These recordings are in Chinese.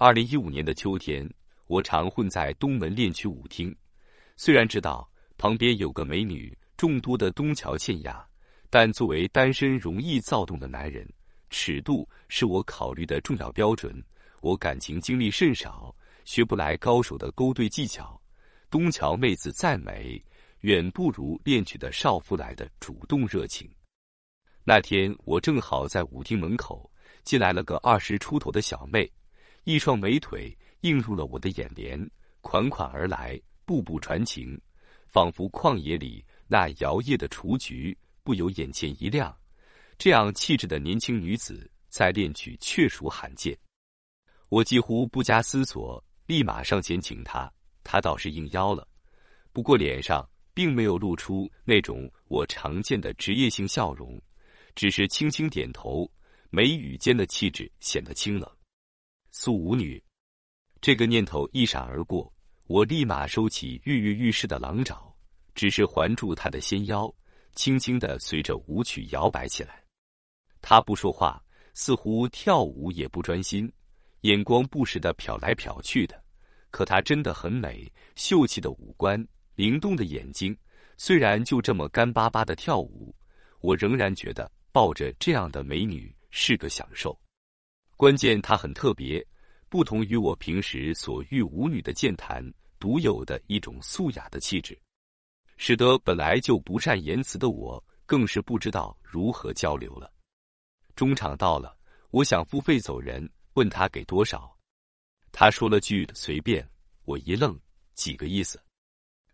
二零一五年的秋天，我常混在东门练曲舞厅。虽然知道旁边有个美女众多的东桥倩雅，但作为单身容易躁动的男人，尺度是我考虑的重要标准。我感情经历甚少，学不来高手的勾兑技巧。东桥妹子再美，远不如练曲的少妇来的主动热情。那天我正好在舞厅门口，进来了个二十出头的小妹，一双美腿映入了我的眼帘，款款而来，步步传情，仿佛旷野里那摇曳的雏菊，不由眼前一亮。这样气质的年轻女子，在练曲确属罕见。我几乎不加思索，立马上前请她，她倒是应邀了，不过脸上并没有露出那种我常见的职业性笑容。只是轻轻点头，眉宇间的气质显得清冷。素舞女，这个念头一闪而过，我立马收起跃跃欲试的狼爪，只是环住她的纤腰，轻轻的随着舞曲摇摆起来。她不说话，似乎跳舞也不专心，眼光不时的瞟来瞟去的。可她真的很美，秀气的五官，灵动的眼睛。虽然就这么干巴巴的跳舞，我仍然觉得。抱着这样的美女是个享受，关键她很特别，不同于我平时所遇舞女的健谈，独有的一种素雅的气质，使得本来就不善言辞的我，更是不知道如何交流了。中场到了，我想付费走人，问他给多少，他说了句随便，我一愣，几个意思？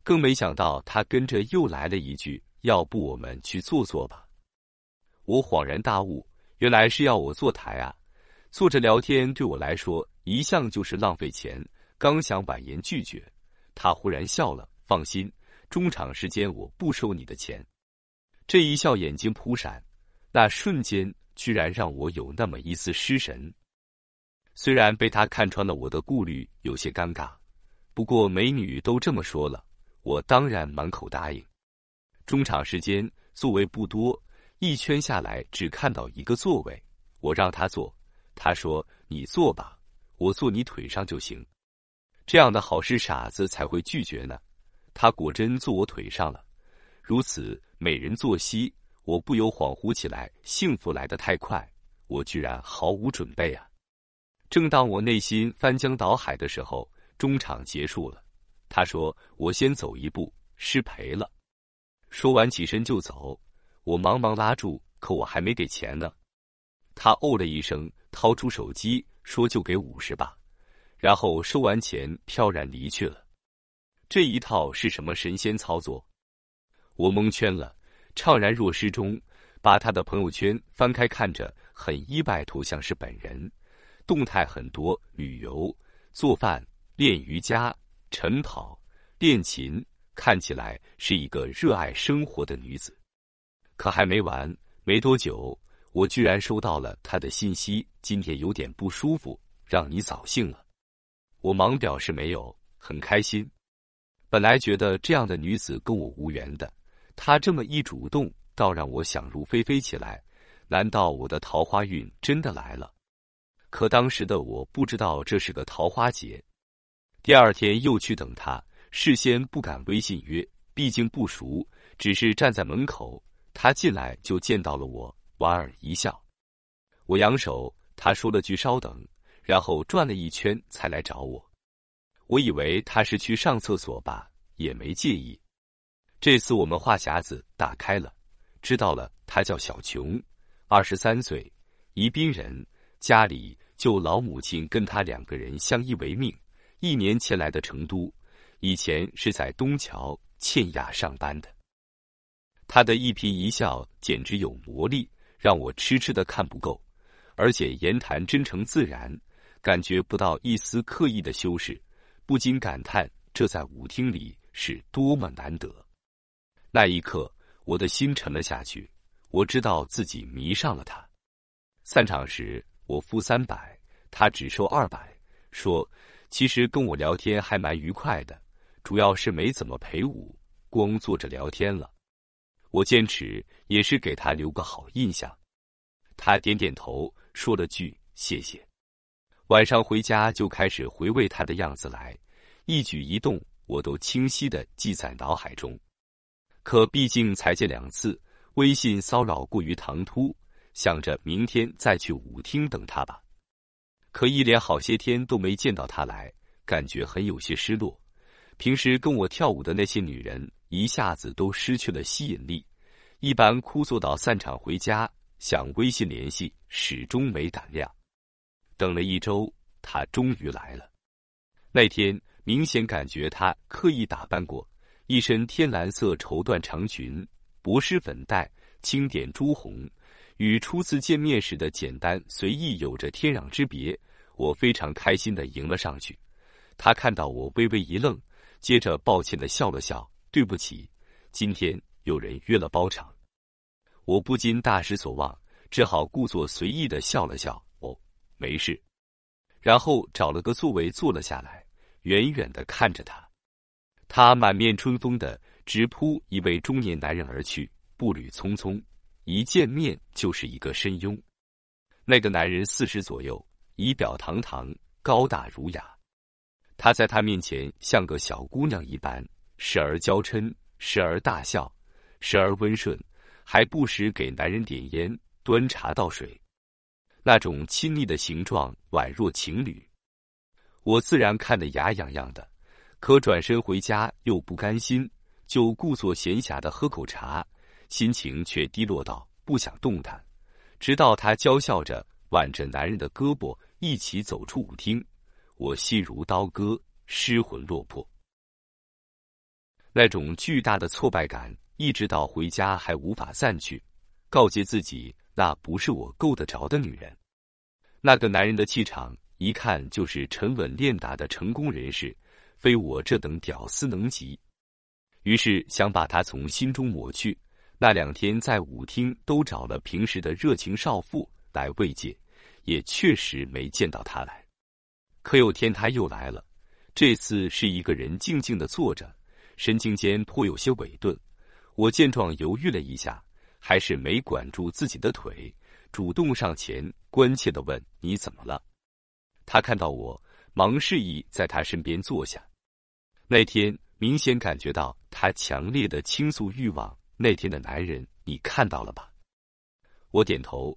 更没想到他跟着又来了一句，要不我们去坐坐吧。我恍然大悟，原来是要我坐台啊！坐着聊天对我来说一向就是浪费钱。刚想婉言拒绝，他忽然笑了：“放心，中场时间我不收你的钱。”这一笑，眼睛扑闪，那瞬间居然让我有那么一丝失神。虽然被他看穿了我的顾虑，有些尴尬，不过美女都这么说了，我当然满口答应。中场时间座位不多。一圈下来只看到一个座位，我让他坐，他说：“你坐吧，我坐你腿上就行。”这样的好事傻子才会拒绝呢。他果真坐我腿上了，如此美人坐息，我不由恍惚起来，幸福来得太快，我居然毫无准备啊！正当我内心翻江倒海的时候，中场结束了，他说：“我先走一步，失陪了。”说完起身就走。我忙忙拉住，可我还没给钱呢。他哦了一声，掏出手机说：“就给五十吧。”然后收完钱，飘然离去了。这一套是什么神仙操作？我蒙圈了，怅然若失中，把他的朋友圈翻开看着，很意外，头像是本人，动态很多，旅游、做饭、练瑜伽、晨跑、练琴，看起来是一个热爱生活的女子。可还没完，没多久，我居然收到了他的信息：“今天有点不舒服，让你扫兴了。”我忙表示没有，很开心。本来觉得这样的女子跟我无缘的，她这么一主动，倒让我想入非非起来。难道我的桃花运真的来了？可当时的我不知道这是个桃花劫。第二天又去等他，事先不敢微信约，毕竟不熟，只是站在门口。他进来就见到了我，莞尔一笑。我扬手，他说了句“稍等”，然后转了一圈才来找我。我以为他是去上厕所吧，也没介意。这次我们话匣子打开了，知道了他叫小琼，二十三岁，宜宾人，家里就老母亲跟他两个人相依为命。一年前来的成都，以前是在东桥倩雅上班的。他的一颦一笑简直有魔力，让我痴痴的看不够，而且言谈真诚自然，感觉不到一丝刻意的修饰，不禁感叹这在舞厅里是多么难得。那一刻，我的心沉了下去，我知道自己迷上了他。散场时，我付三百，他只收二百，说其实跟我聊天还蛮愉快的，主要是没怎么陪舞，光坐着聊天了。我坚持也是给他留个好印象，他点点头，说了句谢谢。晚上回家就开始回味他的样子来，一举一动我都清晰的记在脑海中。可毕竟才见两次，微信骚扰过于唐突，想着明天再去舞厅等他吧。可一连好些天都没见到他来，感觉很有些失落。平时跟我跳舞的那些女人一下子都失去了吸引力，一般枯坐到散场回家，想微信联系始终没胆量。等了一周，他终于来了。那天明显感觉他刻意打扮过，一身天蓝色绸缎长裙，薄施粉黛，轻点朱红，与初次见面时的简单随意有着天壤之别。我非常开心的迎了上去，他看到我微微一愣。接着抱歉的笑了笑，对不起，今天有人约了包场，我不禁大失所望，只好故作随意的笑了笑。哦，没事。然后找了个座位坐了下来，远远的看着他。他满面春风的直扑一位中年男人而去，步履匆匆，一见面就是一个深拥。那个男人四十左右，仪表堂堂，高大儒雅。他在他面前像个小姑娘一般，时而娇嗔，时而大笑，时而温顺，还不时给男人点烟、端茶倒水，那种亲昵的形状宛若情侣。我自然看得牙痒痒的，可转身回家又不甘心，就故作闲暇的喝口茶，心情却低落到不想动弹。直到他娇笑着挽着男人的胳膊一起走出舞厅。我心如刀割，失魂落魄。那种巨大的挫败感，一直到回家还无法散去。告诫自己，那不是我够得着的女人。那个男人的气场，一看就是沉稳练达的成功人士，非我这等屌丝能及。于是想把他从心中抹去。那两天在舞厅都找了平时的热情少妇来慰藉，也确实没见到他来。可有天他又来了，这次是一个人静静的坐着，神情间颇有些委顿。我见状犹豫了一下，还是没管住自己的腿，主动上前关切的问：“你怎么了？”他看到我，忙示意在他身边坐下。那天明显感觉到他强烈的倾诉欲望。那天的男人你看到了吧？我点头。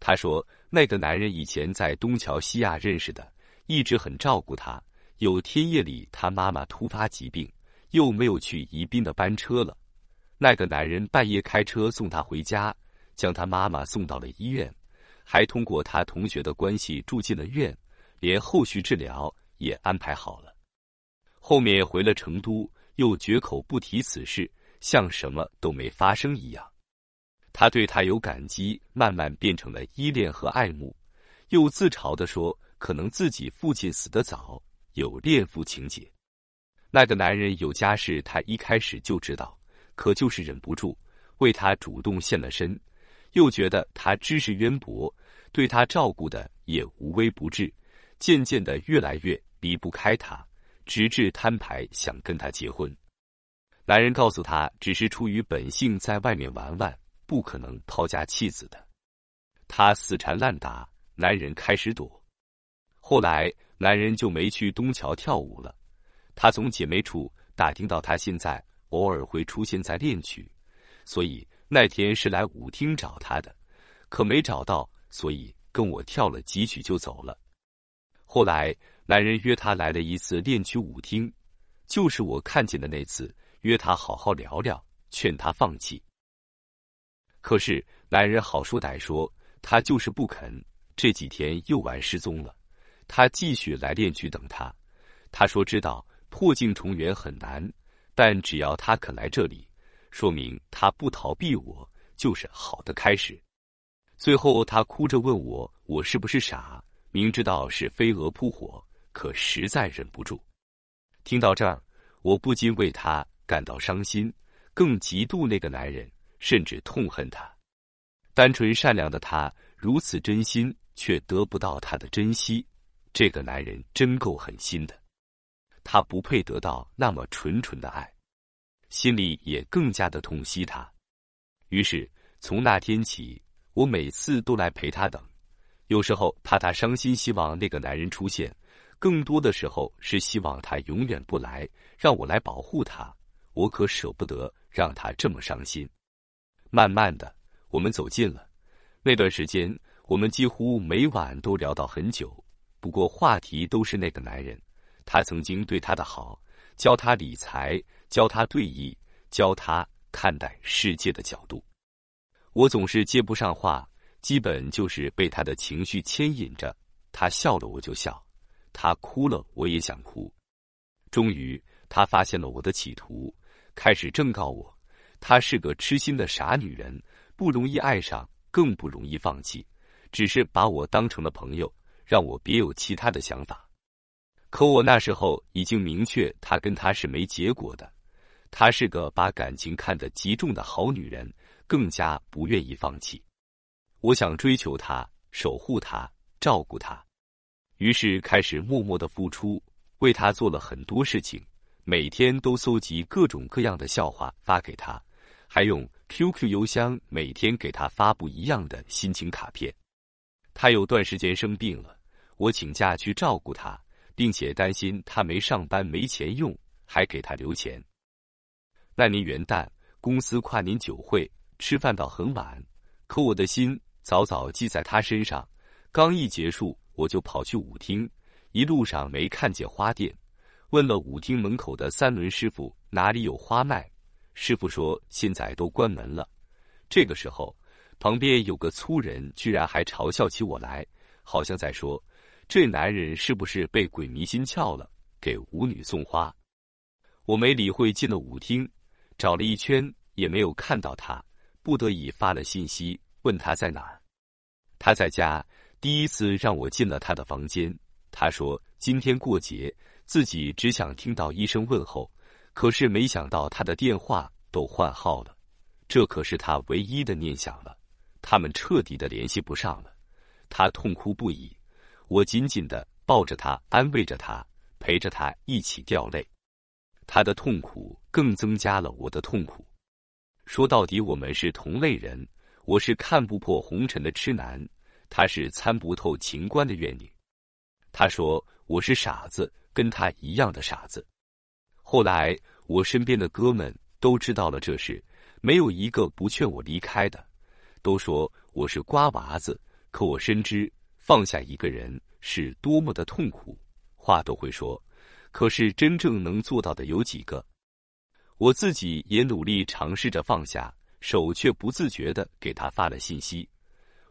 他说：“那个男人以前在东桥西亚认识的。”一直很照顾他。有天夜里，他妈妈突发疾病，又没有去宜宾的班车了。那个男人半夜开车送他回家，将他妈妈送到了医院，还通过他同学的关系住进了院，连后续治疗也安排好了。后面回了成都，又绝口不提此事，像什么都没发生一样。他对他有感激，慢慢变成了依恋和爱慕，又自嘲的说。可能自己父亲死得早，有恋父情节。那个男人有家室，他一开始就知道，可就是忍不住为他主动献了身，又觉得他知识渊博，对他照顾的也无微不至，渐渐的越来越离不开他，直至摊牌想跟他结婚。男人告诉他，只是出于本性，在外面玩玩，不可能抛家弃子的。他死缠烂打，男人开始躲。后来，男人就没去东桥跳舞了。他从姐妹处打听到，他现在偶尔会出现在练曲，所以那天是来舞厅找他的，可没找到，所以跟我跳了几曲就走了。后来，男人约他来了一次练曲舞厅，就是我看见的那次，约他好好聊聊，劝他放弃。可是男人好说歹说，他就是不肯。这几天又玩失踪了。他继续来练曲等他，他说知道破镜重圆很难，但只要他肯来这里，说明他不逃避我就是好的开始。最后他哭着问我，我是不是傻？明知道是飞蛾扑火，可实在忍不住。听到这儿，我不禁为他感到伤心，更嫉妒那个男人，甚至痛恨他。单纯善良的他如此真心，却得不到他的珍惜。这个男人真够狠心的，他不配得到那么纯纯的爱，心里也更加的痛惜他。于是从那天起，我每次都来陪他等，有时候怕他伤心，希望那个男人出现；更多的时候是希望他永远不来，让我来保护他。我可舍不得让他这么伤心。慢慢的，我们走近了。那段时间，我们几乎每晚都聊到很久。不过话题都是那个男人，他曾经对他的好，教他理财，教他对弈，教他看待世界的角度。我总是接不上话，基本就是被他的情绪牵引着。他笑了我就笑，他哭了我也想哭。终于，他发现了我的企图。开始正告我，她是个痴心的傻女人，不容易爱上，更不容易放弃，只是把我当成了朋友，让我别有其他的想法。可我那时候已经明确，她跟他是没结果的。她是个把感情看得极重的好女人，更加不愿意放弃。我想追求她，守护她，照顾她，于是开始默默的付出，为她做了很多事情。每天都搜集各种各样的笑话发给他，还用 QQ 邮箱每天给他发不一样的心情卡片。他有段时间生病了，我请假去照顾他，并且担心他没上班没钱用，还给他留钱。那年元旦，公司跨年酒会，吃饭到很晚，可我的心早早记在他身上。刚一结束，我就跑去舞厅，一路上没看见花店。问了舞厅门口的三轮师傅哪里有花卖，师傅说现在都关门了。这个时候，旁边有个粗人居然还嘲笑起我来，好像在说：“这男人是不是被鬼迷心窍了，给舞女送花？”我没理会，进了舞厅，找了一圈也没有看到他，不得已发了信息问他在哪儿。他在家，第一次让我进了他的房间。他说今天过节。自己只想听到一声问候，可是没想到他的电话都换号了，这可是他唯一的念想了。他们彻底的联系不上了，他痛哭不已。我紧紧的抱着他，安慰着他，陪着他一起掉泪。他的痛苦更增加了我的痛苦。说到底，我们是同类人。我是看不破红尘的痴男，他是参不透情关的怨女。他说我是傻子。跟他一样的傻子。后来，我身边的哥们都知道了这事，没有一个不劝我离开的，都说我是瓜娃子。可我深知放下一个人是多么的痛苦，话都会说，可是真正能做到的有几个？我自己也努力尝试着放下，手却不自觉的给他发了信息，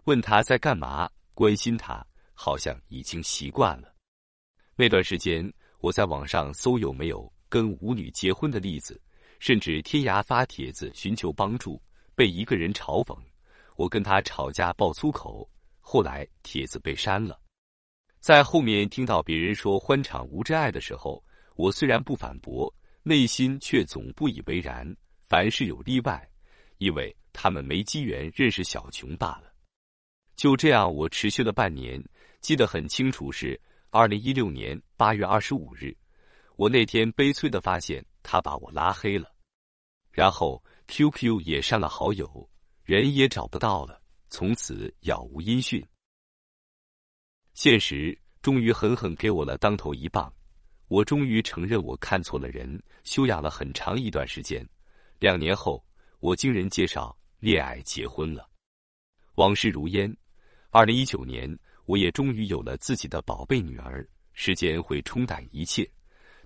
问他在干嘛，关心他，好像已经习惯了。那段时间，我在网上搜有没有跟舞女结婚的例子，甚至天涯发帖子寻求帮助，被一个人嘲讽，我跟他吵架爆粗口，后来帖子被删了。在后面听到别人说欢场无真爱的时候，我虽然不反驳，内心却总不以为然。凡事有例外，因为他们没机缘认识小琼罢了。就这样，我持续了半年，记得很清楚是。二零一六年八月二十五日，我那天悲催的发现他把我拉黑了，然后 QQ 也删了好友，人也找不到了，从此杳无音讯。现实终于狠狠给我了当头一棒，我终于承认我看错了人，休养了很长一段时间。两年后，我经人介绍恋爱结婚了，往事如烟。二零一九年。我也终于有了自己的宝贝女儿。时间会冲淡一切，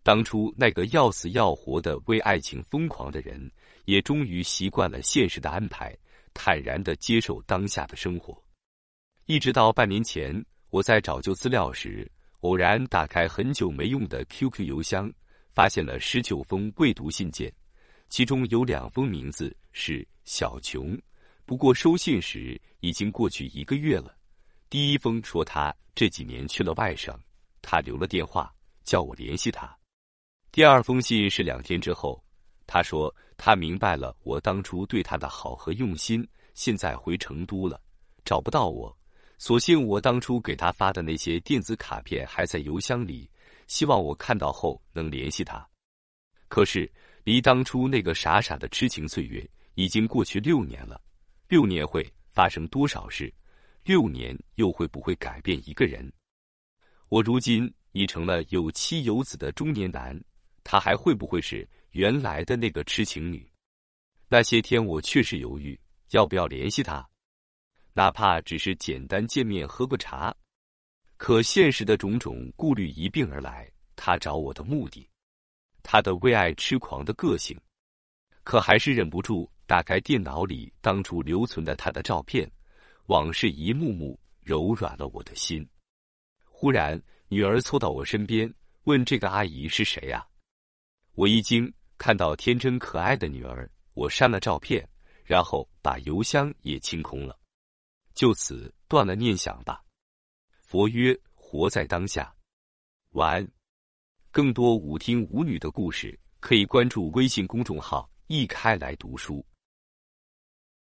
当初那个要死要活的为爱情疯狂的人，也终于习惯了现实的安排，坦然的接受当下的生活。一直到半年前，我在找旧资料时，偶然打开很久没用的 QQ 邮箱，发现了十九封未读信件，其中有两封名字是小琼，不过收信时已经过去一个月了。第一封说他这几年去了外省，他留了电话叫我联系他。第二封信是两天之后，他说他明白了我当初对他的好和用心，现在回成都了，找不到我，所幸我当初给他发的那些电子卡片还在邮箱里，希望我看到后能联系他。可是离当初那个傻傻的痴情岁月已经过去六年了，六年会发生多少事？六年又会不会改变一个人？我如今已成了有妻有子的中年男，他还会不会是原来的那个痴情女？那些天我确实犹豫要不要联系她，哪怕只是简单见面喝个茶。可现实的种种顾虑一并而来，他找我的目的，他的为爱痴狂的个性，可还是忍不住打开电脑里当初留存的他的照片，往事一幕幕柔软了我的心。忽然，女儿凑到我身边，问：“这个阿姨是谁呀？”我一惊，看到天真可爱的女儿，我删了照片，然后把邮箱也清空了，就此断了念想吧。佛曰：“活在当下。”晚安。更多舞厅舞女的故事，可以关注微信公众号“一开来读书”。